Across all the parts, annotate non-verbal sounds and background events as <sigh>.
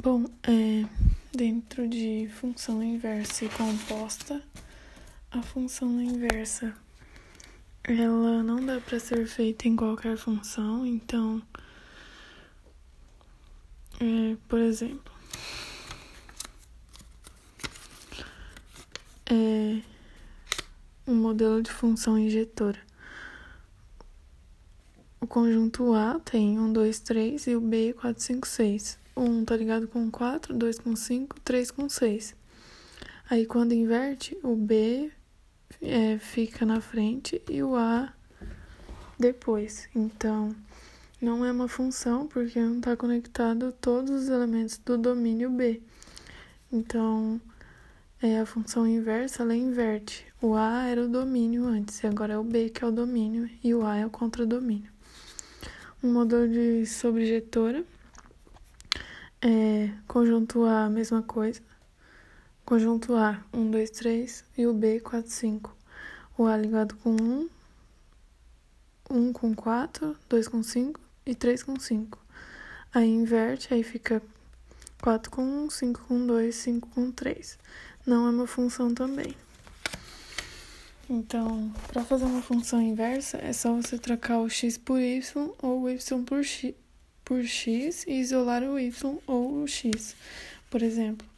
Bom, é, dentro de função inversa e composta, a função inversa ela não dá para ser feita em qualquer função, então, é, por exemplo, é um modelo de função injetora. O conjunto A tem 1, 2, 3 e o B 4, 5, 6. 1 tá ligado com 4, 2 com 5, 3 com 6. Aí quando inverte, o B é, fica na frente e o A depois. Então, não é uma função porque não está conectado todos os elementos do domínio B. Então, é a função inversa, ela inverte. O A era o domínio antes, e agora é o B que é o domínio, e o A é o contradomínio. Um modelo de sobrejetora é, conjunto A, a mesma coisa. Conjunto A, 1, 2, 3 e o B, 4, 5. O A ligado com 1, 1 com 4, 2 com 5 e 3 com 5. Aí inverte, aí fica 4 com 1, 5 com 2, 5 com 3. Não é uma função também. Então, para fazer uma função inversa, é só você trocar o x por y ou o y por x por x e isolar o y ou o x. Por exemplo,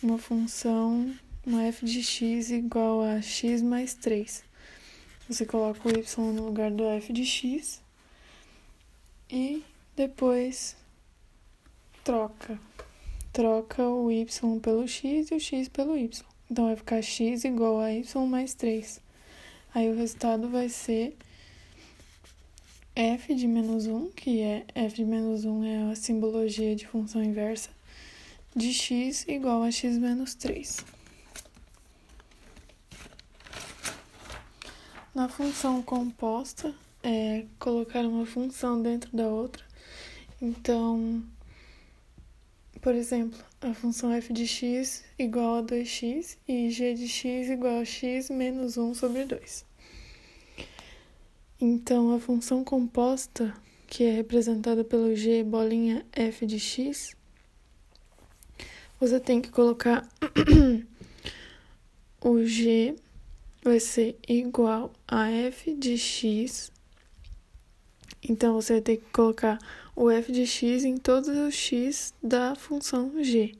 uma função, uma f de x igual a x mais 3. Você coloca o y no lugar do f de x e depois troca. Troca o y pelo x e o x pelo y. Então vai ficar x igual a y mais 3. Aí o resultado vai ser f de menos 1, que é f de menos 1 é a simbologia de função inversa, de x igual a x menos 3. Na função composta, é colocar uma função dentro da outra. Então, por exemplo, a função f de x igual a 2x e g de x igual a x menos 1 sobre 2. Então, a função composta, que é representada pelo g bolinha f de x, você tem que colocar <coughs> o g vai ser igual a f de x. Então, você vai ter que colocar o f de x em todos os x da função g.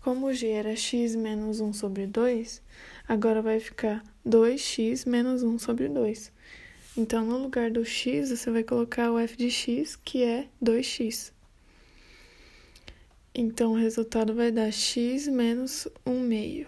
Como o g era x menos 1 sobre 2, agora vai ficar 2x menos 1 sobre 2. Então, no lugar do x, você vai colocar o f de x, que é 2x. Então, o resultado vai dar x menos 1 meio.